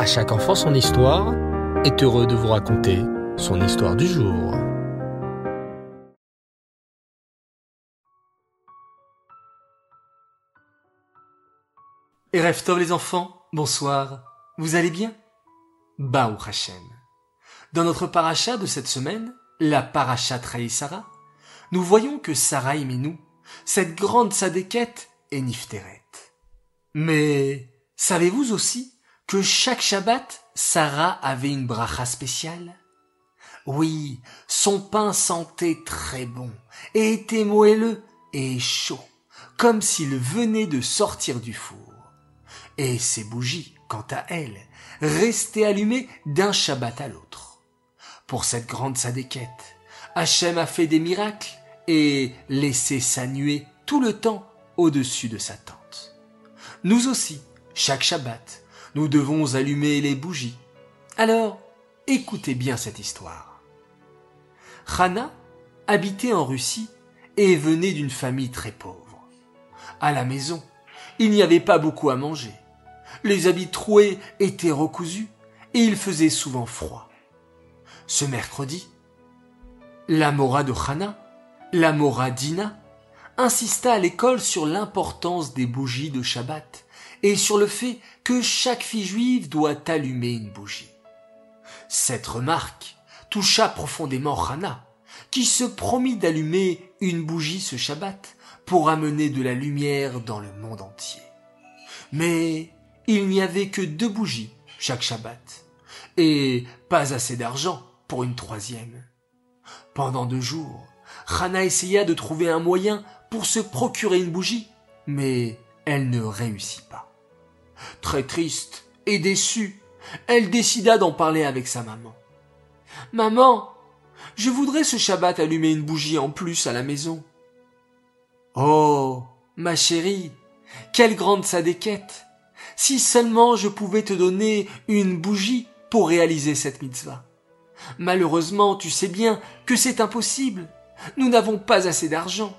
À chaque enfant son histoire est heureux de vous raconter son histoire du jour. Et les enfants, bonsoir. Vous allez bien? Baou Hashem. Dans notre paracha de cette semaine, la paracha Traïsara, nous voyons que Sarah nous, cette grande sadéquette, est Nifteret. Mais savez-vous aussi que chaque Shabbat, Sarah avait une bracha spéciale Oui, son pain sentait très bon et était moelleux et chaud, comme s'il venait de sortir du four. Et ses bougies, quant à elles, restaient allumées d'un Shabbat à l'autre. Pour cette grande sadéquette, Hachem a fait des miracles et laissé sa nuée tout le temps au-dessus de sa tente. Nous aussi, chaque Shabbat, nous devons allumer les bougies. Alors, écoutez bien cette histoire. Hana habitait en Russie et venait d'une famille très pauvre. À la maison, il n'y avait pas beaucoup à manger. Les habits troués étaient recousus et il faisait souvent froid. Ce mercredi, la Mora de Hana, la Mora Dina, insista à l'école sur l'importance des bougies de Shabbat et sur le fait que chaque fille juive doit allumer une bougie. Cette remarque toucha profondément Hana, qui se promit d'allumer une bougie ce Shabbat pour amener de la lumière dans le monde entier. Mais il n'y avait que deux bougies chaque Shabbat, et pas assez d'argent pour une troisième. Pendant deux jours, Hana essaya de trouver un moyen pour se procurer une bougie, mais elle ne réussit pas. Très triste et déçue, elle décida d'en parler avec sa maman. Maman, je voudrais ce Shabbat allumer une bougie en plus à la maison. Oh, ma chérie, quelle grande sadéquette. Si seulement je pouvais te donner une bougie pour réaliser cette mitzvah. Malheureusement, tu sais bien que c'est impossible. Nous n'avons pas assez d'argent.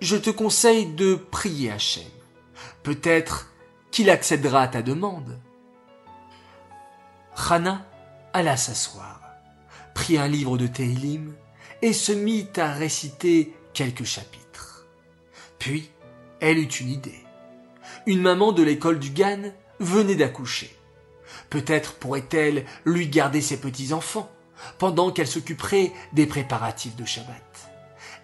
Je te conseille de prier Hachem. Peut-être qu'il accédera à ta demande. Hana alla s'asseoir, prit un livre de Tehillim et se mit à réciter quelques chapitres. Puis, elle eut une idée. Une maman de l'école du Gan venait d'accoucher. Peut-être pourrait-elle lui garder ses petits-enfants pendant qu'elle s'occuperait des préparatifs de Shabbat.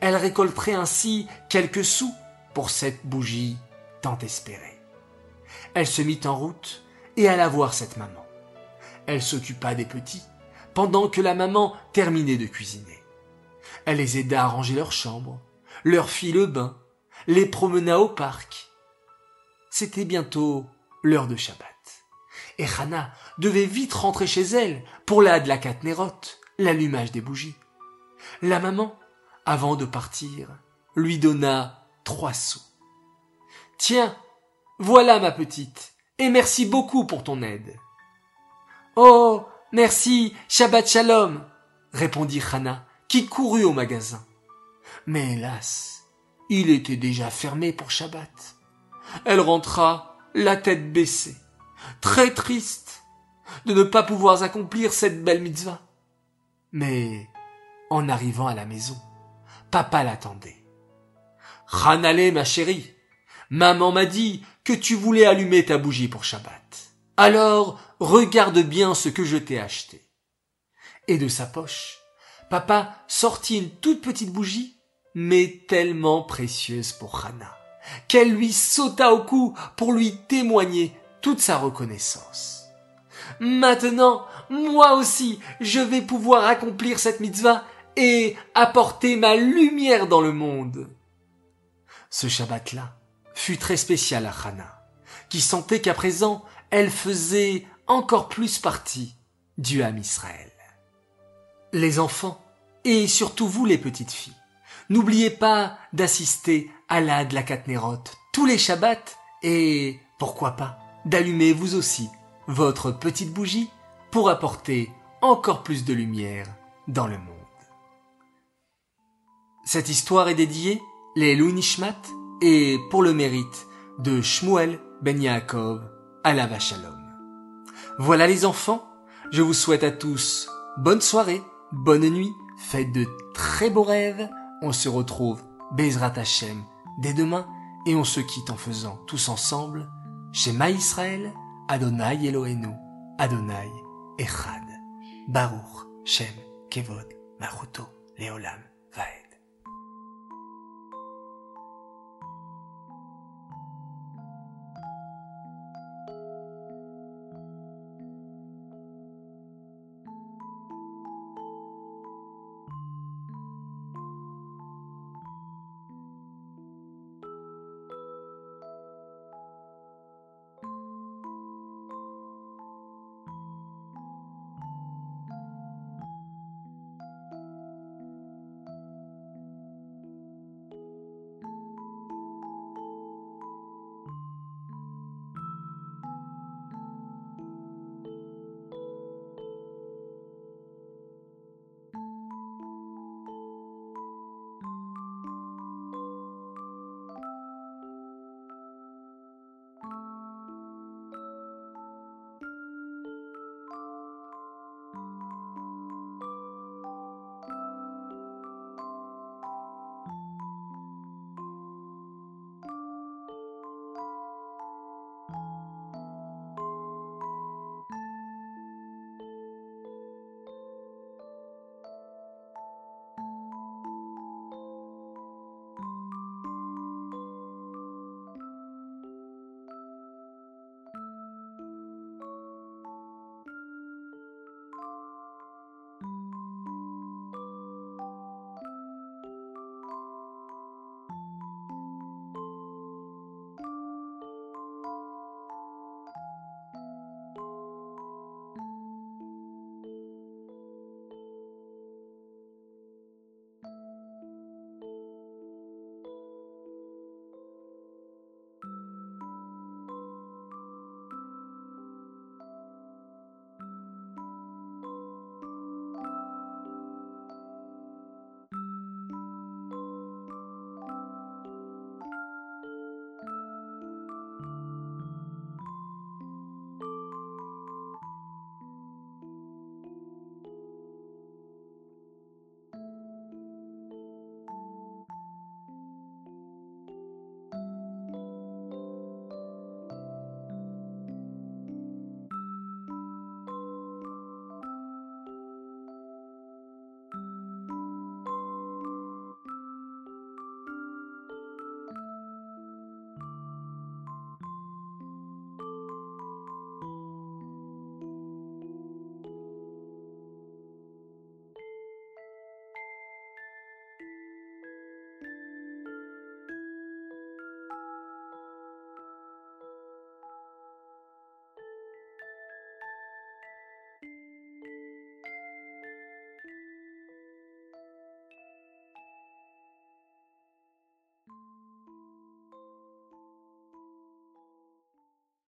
Elle récolterait ainsi quelques sous pour cette bougie tant espérée. Elle se mit en route et alla voir cette maman. Elle s'occupa des petits pendant que la maman terminait de cuisiner. Elle les aida à ranger leur chambre, leur fit le bain, les promena au parc. C'était bientôt l'heure de Shabbat. Et Hana devait vite rentrer chez elle pour la de la l'allumage des bougies. La maman, avant de partir, lui donna trois sous. Tiens, voilà ma petite, et merci beaucoup pour ton aide. Oh, merci, Shabbat Shalom, répondit Hana, qui courut au magasin. Mais hélas, il était déjà fermé pour Shabbat. Elle rentra, la tête baissée, très triste de ne pas pouvoir accomplir cette belle mitzvah. Mais, en arrivant à la maison, papa l'attendait. Ranale, ma chérie, maman m'a dit que tu voulais allumer ta bougie pour Shabbat. Alors, regarde bien ce que je t'ai acheté. Et de sa poche, papa sortit une toute petite bougie, mais tellement précieuse pour Hana, qu'elle lui sauta au cou pour lui témoigner toute sa reconnaissance. Maintenant, moi aussi, je vais pouvoir accomplir cette mitzvah et apporter ma lumière dans le monde. Ce Shabbat-là fut très spécial à Hana, qui sentait qu'à présent, elle faisait encore plus partie du Ham Israël. Les enfants, et surtout vous les petites filles, n'oubliez pas d'assister à la de la tous les Shabbats et, pourquoi pas, d'allumer vous aussi votre petite bougie pour apporter encore plus de lumière dans le monde. Cette histoire est dédiée les Louis Nishmat et pour le mérite de Shmuel Ben Yaakov à la Shalom. Voilà les enfants, je vous souhaite à tous bonne soirée, bonne nuit, faites de très beaux rêves. On se retrouve, Bezrat Hashem, dès demain, et on se quitte en faisant tous ensemble, Shema Israël, Adonai Elohenu, Adonai Echad, Baruch, Shem, Kevod, Maruto, Leolam.